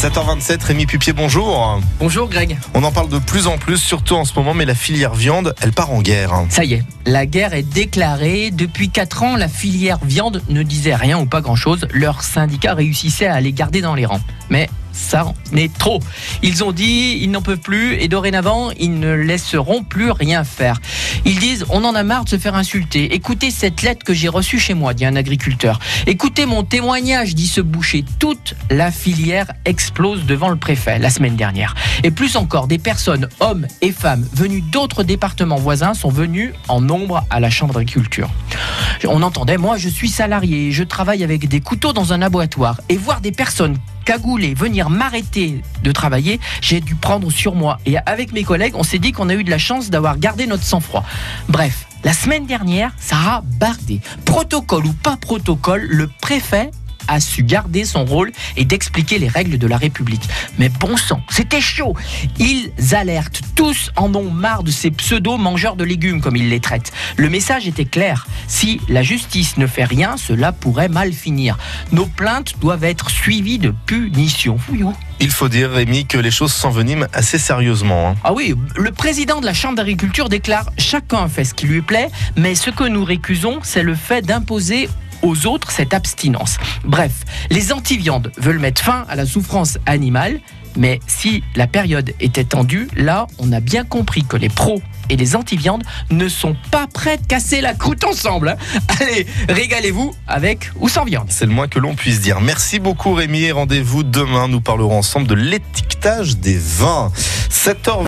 7h27, Rémi Pupier, bonjour. Bonjour Greg. On en parle de plus en plus, surtout en ce moment, mais la filière viande, elle part en guerre. Ça y est, la guerre est déclarée. Depuis 4 ans, la filière viande ne disait rien ou pas grand-chose. Leur syndicat réussissait à les garder dans les rangs. Mais ça en est trop. Ils ont dit, ils n'en peuvent plus et dorénavant, ils ne laisseront plus rien faire. Ils disent, on en a marre de se faire insulter. Écoutez cette lettre que j'ai reçue chez moi, dit un agriculteur. Écoutez mon témoignage, dit ce boucher. Toute la filière explose devant le préfet la semaine dernière. Et plus encore, des personnes, hommes et femmes, venus d'autres départements voisins, sont venus en nombre à la chambre d'agriculture. On entendait, moi je suis salarié, je travaille avec des couteaux dans un abattoir. Et voir des personnes cagoulées venir m'arrêter de travailler, j'ai dû prendre sur moi. Et avec mes collègues, on s'est dit qu'on a eu de la chance d'avoir gardé notre sang-froid. Bref, la semaine dernière, ça a bardé. Protocole ou pas protocole, le préfet a su garder son rôle et d'expliquer les règles de la République. Mais bon sang, c'était chaud. Ils alertent, tous en ont marre de ces pseudo-mangeurs de légumes comme ils les traitent. Le message était clair. Si la justice ne fait rien, cela pourrait mal finir. Nos plaintes doivent être suivies de punitions. Fouillou. Il faut dire, Rémi, que les choses s'enveniment assez sérieusement. hein. Ah oui, le président de la Chambre d'agriculture déclare Chacun fait ce qui lui plaît, mais ce que nous récusons, c'est le fait d'imposer aux autres cette abstinence. Bref, les anti-viandes veulent mettre fin à la souffrance animale, mais si la période était tendue, là, on a bien compris que les pros et les anti-viandes ne sont pas prêts de casser la croûte ensemble. hein. Allez, régalez-vous avec ou sans viande. C'est le moins que l'on puisse dire. Merci beaucoup, Rémi, et rendez-vous demain. Nous parlerons ensemble de l'étiquetage des vins. 7h